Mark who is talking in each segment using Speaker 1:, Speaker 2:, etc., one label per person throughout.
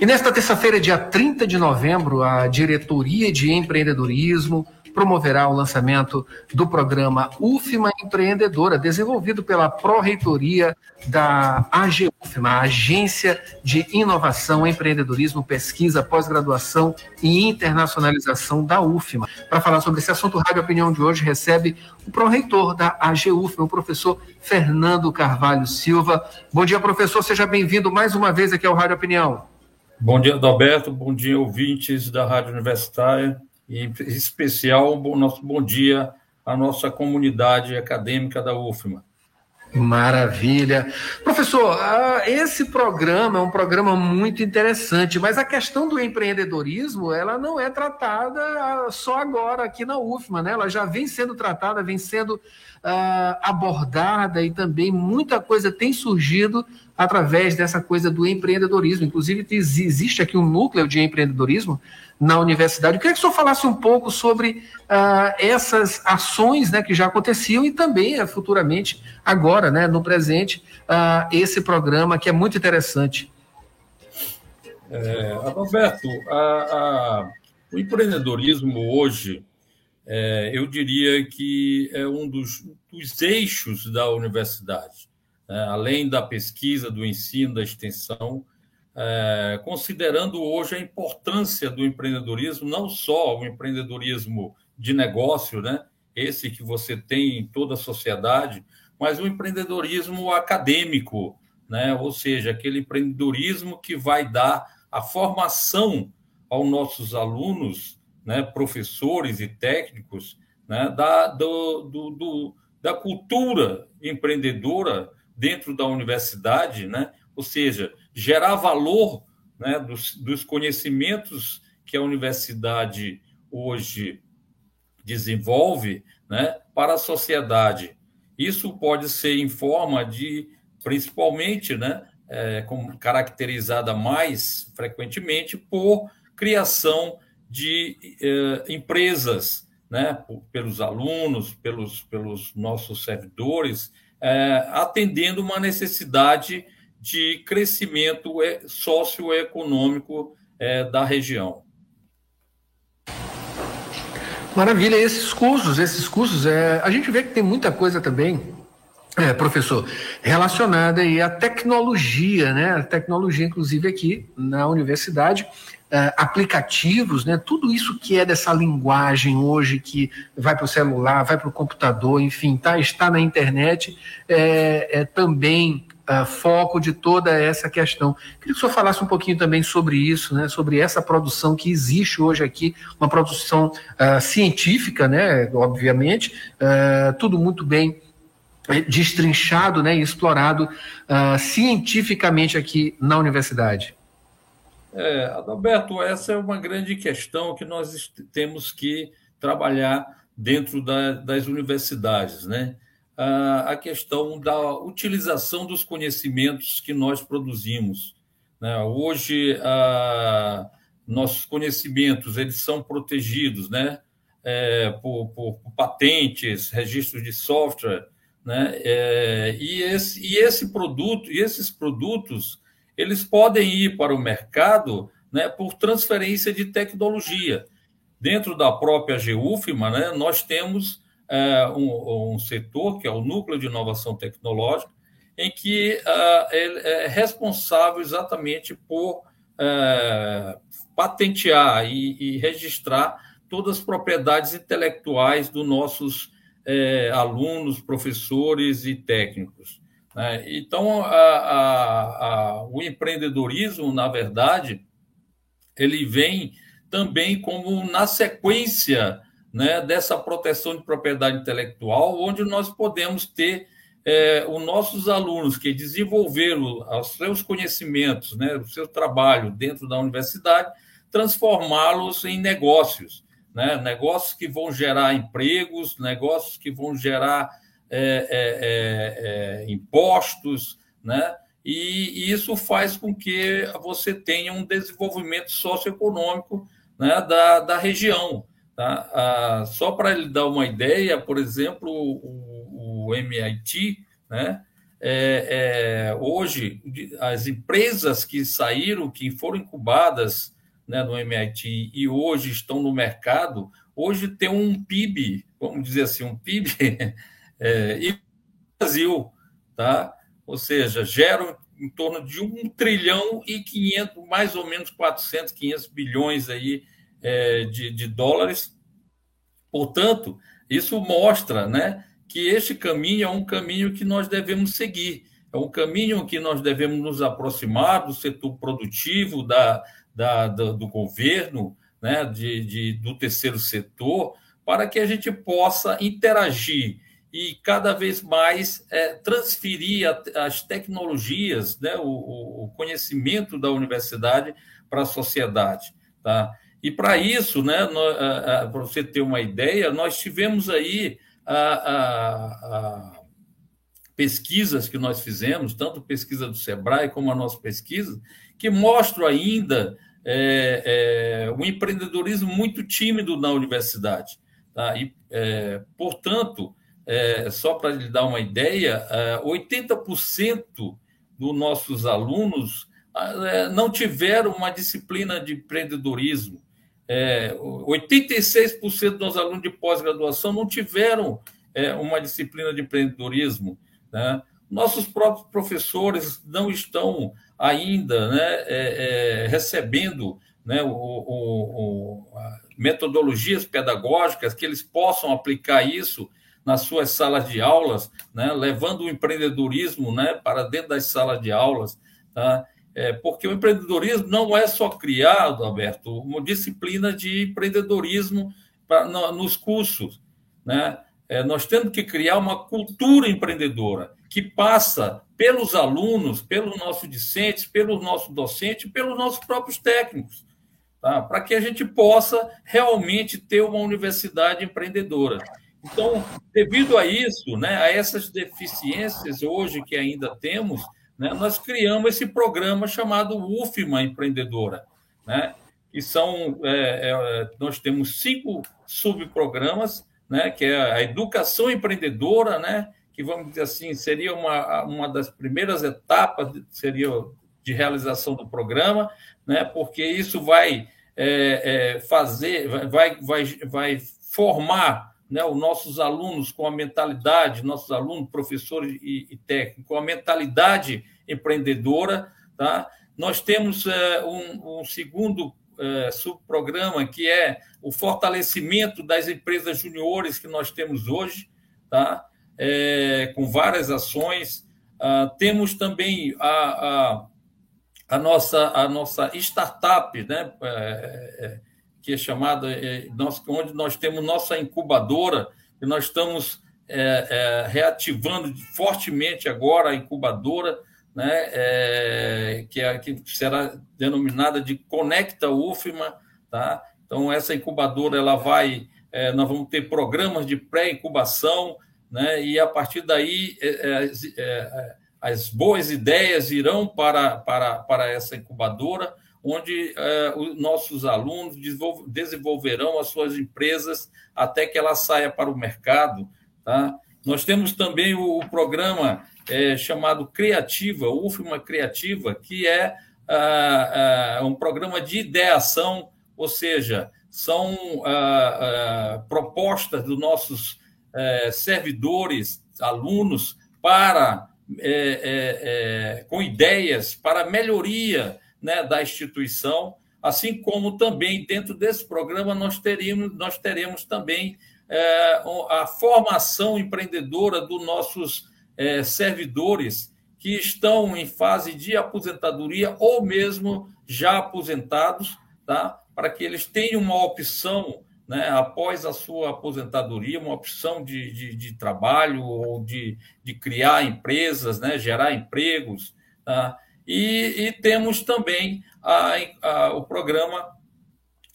Speaker 1: E nesta terça-feira, dia 30 de novembro, a Diretoria de Empreendedorismo promoverá o lançamento do programa UFMA Empreendedora, desenvolvido pela Pró-Reitoria da AGUFMA, Agência de Inovação, Empreendedorismo, Pesquisa, Pós-Graduação e Internacionalização da UFMA. Para falar sobre esse assunto, o Rádio Opinião de hoje recebe o pró-reitor da AGUFMA, o professor Fernando Carvalho Silva. Bom dia, professor, seja bem-vindo mais uma vez aqui ao Rádio Opinião.
Speaker 2: Bom dia, Adalberto. Bom dia, ouvintes da Rádio Universitária. E, em especial, um nosso bom dia à nossa comunidade acadêmica da UFMA.
Speaker 1: Maravilha. Professor, ah, esse programa é um programa muito interessante, mas a questão do empreendedorismo, ela não é tratada só agora aqui na UFMA, né? Ela já vem sendo tratada, vem sendo uh, abordada e também muita coisa tem surgido através dessa coisa do empreendedorismo. Inclusive, existe aqui um núcleo de empreendedorismo na universidade. Eu queria que o senhor falasse um pouco sobre uh, essas ações né, que já aconteciam e também uh, futuramente, agora, né, no presente, uh, esse programa que é muito interessante.
Speaker 2: É, Roberto, a, a, o empreendedorismo hoje, é, eu diria que é um dos, dos eixos da universidade. Né? além da pesquisa, do ensino, da extensão, é, considerando hoje a importância do empreendedorismo, não só o empreendedorismo de negócio, né? esse que você tem em toda a sociedade, mas o empreendedorismo acadêmico, né? ou seja, aquele empreendedorismo que vai dar a formação aos nossos alunos, né? professores e técnicos, né? da, do, do, do, da cultura empreendedora dentro da universidade, né? ou seja, gerar valor né, dos, dos conhecimentos que a universidade hoje desenvolve né, para a sociedade. Isso pode ser em forma de, principalmente, né, é, como caracterizada mais frequentemente por criação de é, empresas, né, por, pelos alunos, pelos, pelos nossos servidores, é, atendendo uma necessidade de crescimento socioeconômico é, da região.
Speaker 1: Maravilha, esses cursos, esses cursos, é, a gente vê que tem muita coisa também, é, professor, relacionada aí à tecnologia, né? A tecnologia, inclusive aqui na universidade, é, aplicativos, né? Tudo isso que é dessa linguagem hoje que vai para o celular, vai para o computador, enfim, tá, está na internet, é, é também uh, foco de toda essa questão. Queria que o senhor falasse um pouquinho também sobre isso, né, sobre essa produção que existe hoje aqui, uma produção uh, científica, né, obviamente, uh, tudo muito bem destrinchado né, e explorado cientificamente aqui na universidade.
Speaker 2: É, Adalberto, essa é uma grande questão que nós temos que trabalhar dentro da, das universidades, né? a questão da utilização dos conhecimentos que nós produzimos. Né? Hoje, nossos conhecimentos eles são protegidos né? É, por, por, patentes, registros de software, né? É, e, esse, e esse produto, e esses produtos, eles podem ir para o mercado né, por transferência de tecnologia. Dentro da própria GUFMA, né, nós temos é, um, um, setor, que é o Núcleo de Inovação Tecnológica, em que ele é responsável exatamente por uh, patentear e, e, registrar todas as propriedades intelectuais dos nossos uh, alunos, professores e técnicos. Né? Então, a, a, a, o empreendedorismo, na verdade, ele vem também como na sequência né, dessa proteção de propriedade intelectual, onde nós podemos ter é, os nossos alunos que desenvolveram os seus conhecimentos, né, o seu trabalho dentro da universidade, transformá-los em negócios, né, negócios que vão gerar empregos, negócios que vão gerar é, é, é, é impostos, né, e, e, isso faz com que você tenha um desenvolvimento socioeconômico né, da, da região. Tá? Ah, só para ele dar uma ideia, por exemplo, o, o MIT, né? é, é, hoje, as empresas que saíram, que foram incubadas né, no MIT e hoje estão no mercado, hoje tem um PIB, vamos dizer assim, um PIB é, e Brasil, tá? Ou seja, geram em torno de um trilhão e 500, mais ou menos 400, 500 bilhões aí é, de, de dólares. Portanto, isso mostra, né, que este caminho é um caminho que nós devemos seguir. É um caminho que nós devemos nos aproximar do setor produtivo, da, da, do, do governo, né, de, de, do terceiro setor, para que a gente possa interagir e cada vez mais é, transferir a, as tecnologias, né, o, o, conhecimento da universidade para a sociedade. Tá? E para isso, né, para você ter uma ideia, nós tivemos aí a, a, a pesquisas que nós fizemos, tanto pesquisa do Sebrae como a nossa pesquisa, que mostram ainda é, é, um empreendedorismo muito tímido na universidade. Tá? E, é, portanto, é, só para lhe dar uma ideia, 80% é, dos nossos alunos é, não tiveram uma disciplina de empreendedorismo é, 86% dos alunos de pós-graduação não tiveram uma disciplina de empreendedorismo. Né? Nossos próprios professores não estão ainda né, é, é recebendo né, o, o, o, metodologias pedagógicas que eles possam aplicar isso nas suas salas de aulas, né, levando o empreendedorismo né, para dentro das salas de aulas. Tá? É, porque o empreendedorismo não é só criado, Alberto, uma disciplina de empreendedorismo pra, no, nos cursos. Né? É, nós temos que criar uma cultura empreendedora que passa pelos alunos, pelos nossos discentes, pelos nossos docentes, pelos nossos próprios técnicos, tá? para que a gente possa realmente ter uma universidade empreendedora. Então, devido a isso, né, a essas deficiências hoje que ainda temos, né, nós criamos esse programa chamado UFMA Empreendedora, né, que são, é, é, nós temos cinco subprogramas, né, que é a educação empreendedora, né, que vamos dizer assim, seria uma, uma das primeiras etapas, seria de realização do programa, né, porque isso vai é, é fazer, vai, vai, vai formar né, os nossos alunos com a mentalidade, nossos alunos, professores e, e técnicos, com a mentalidade empreendedora. Tá? Nós temos é, um, um, segundo é, subprograma, que é o fortalecimento das empresas juniores que nós temos hoje, tá? É, com várias ações. Ah, temos também a, a, a, nossa, a nossa startup, né? É, é que é chamada, é, nós, onde nós temos nossa incubadora, e nós estamos é, reativando fortemente agora a incubadora, né, é, que, é, que será denominada de Conecta UFMA. Tá? Então, essa incubadora ela vai, é, nós vamos ter programas de pré-incubação, né, e a partir daí as boas ideias irão para, para, para essa incubadora onde eh, os nossos alunos desenvolverão as suas empresas até que ela saia para o mercado. Tá? Nós temos também o, programa chamado Criativa, UFMA Criativa, que é um programa de ideação, ou seja, são propostas dos nossos eh, servidores, alunos, para com ideias para melhoria né, da instituição, assim como também dentro desse programa nós teríamos, nós teremos também é, a formação empreendedora dos nossos é, servidores que estão em fase de aposentadoria ou mesmo já aposentados, tá? para que eles tenham uma opção né, após a sua aposentadoria, uma opção de, de, de trabalho ou de, de criar empresas, né, gerar empregos. Tá? E, e temos também a, a, o programa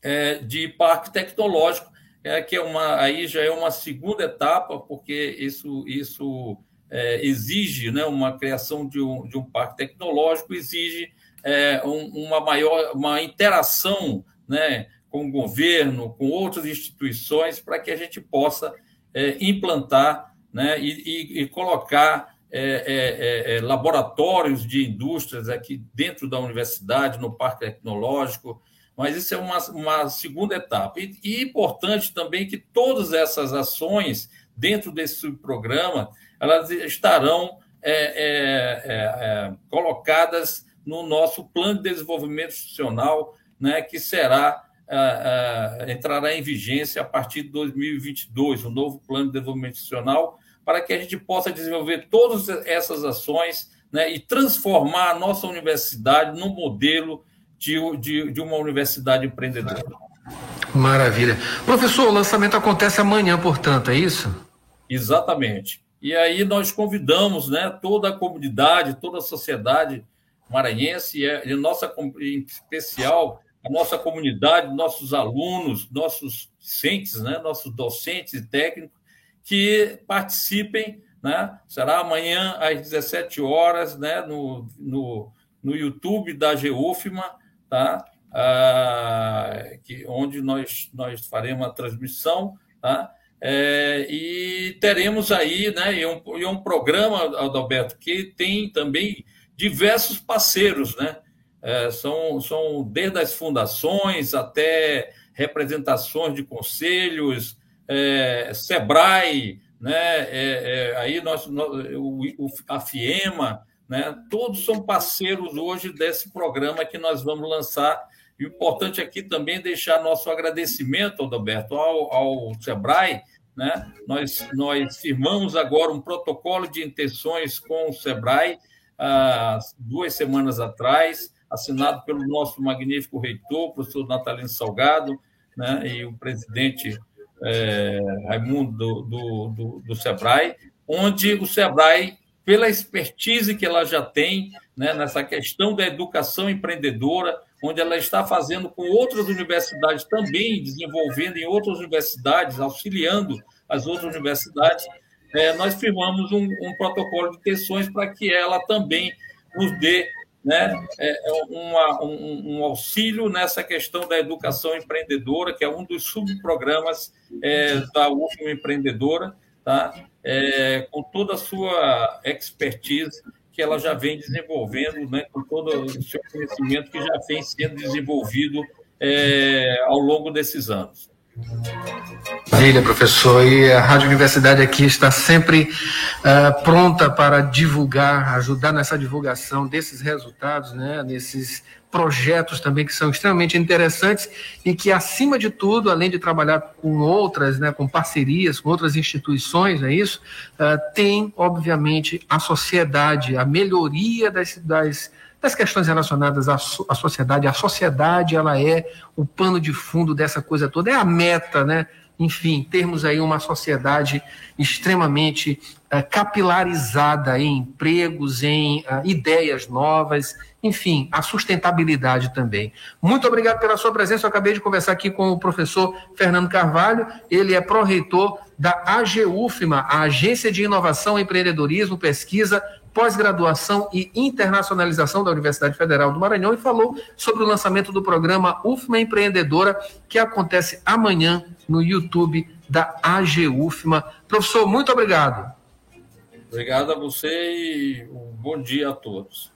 Speaker 2: é, de parque tecnológico, é, que é uma, aí já é uma segunda etapa, porque isso, isso é, exige né, uma criação de um, de um parque tecnológico, exige é, um, uma maior uma interação né, com o governo, com outras instituições, para que a gente possa é, implantar né, e, e, e colocar é, é, é, laboratórios de indústrias aqui dentro da universidade, no Parque Tecnológico, mas isso é uma, uma segunda etapa. E, e importante também que todas essas ações dentro desse programa elas estarão é, é, é, colocadas no nosso plano de desenvolvimento institucional, né, que será entrará em vigência a partir de 2022, o novo plano de desenvolvimento institucional, para que a gente possa desenvolver todas essas ações né, e transformar a nossa universidade num modelo de, de, de uma universidade empreendedora.
Speaker 1: Maravilha. Professor, o lançamento acontece amanhã, portanto, é isso?
Speaker 2: Exatamente. E aí nós convidamos né, toda a comunidade, toda a sociedade maranhense, e, a nossa, em especial a nossa comunidade, nossos alunos, nossos docentes, né, nossos docentes e técnicos, que participem. Né? Será amanhã às 17 horas né, no, no, no YouTube da GEUFMA, tá? Ah, que, onde nós, nós faremos a transmissão. Tá? É, e teremos aí né, e um, e um programa, Adalberto, que tem também diversos parceiros, né? É, são, são desde as fundações até representações de conselhos, é, Sebrae, né? É, é aí nós, o, a FIEMA, né? todos são parceiros hoje desse programa que nós vamos lançar. E importante aqui também deixar nosso agradecimento, Adalberto, ao, ao Sebrae, né? Nós, nós firmamos agora um protocolo de intenções com o SEBRAE há duas semanas atrás, assinado pelo nosso magnífico reitor, professor Natalino Salgado, né? e o presidente é, Raimundo do, do, do, do SEBRAE, onde o SEBRAE, pela expertise que ela já tem né, nessa questão da educação empreendedora, onde ela está fazendo com outras universidades também, desenvolvendo em outras universidades, auxiliando as outras universidades, é, nós firmamos um, um, protocolo de tensões para que ela também nos dê né, é, é, uma, um, um, auxílio nessa questão da educação empreendedora, que é um dos subprogramas é, da UFM Empreendedora, tá? É, com toda a sua expertise que ela já vem desenvolvendo, né, com todo o seu conhecimento que já vem sendo desenvolvido é, ao longo desses anos.
Speaker 1: Maravilha, professor. E a Rádio Universidade aqui está sempre uh, pronta para divulgar, ajudar nessa divulgação desses resultados, né, nesses projetos também que são extremamente interessantes e que, acima de tudo, além de trabalhar com outras, né, com parcerias, com outras instituições, é isso, uh, tem, obviamente, a sociedade, a melhoria das, das, das questões relacionadas à, à sociedade. A sociedade, ela é o pano de fundo dessa coisa toda, é a meta, né? enfim, termos aí uma sociedade extremamente uh, capilarizada em empregos, em uh, ideias novas, enfim, a sustentabilidade também. Muito obrigado pela sua presença. Eu acabei de conversar aqui com o professor Fernando Carvalho, ele é pró-reitor da AGUFMA, a Agência de Inovação, Empreendedorismo, Pesquisa, Pós-Graduação e Internacionalização da Universidade Federal do Maranhão e falou sobre o lançamento do programa UFMA Empreendedora, que acontece amanhã no YouTube da AGUFMA. Professor, muito obrigado.
Speaker 2: Obrigado a você e um bom dia a todos.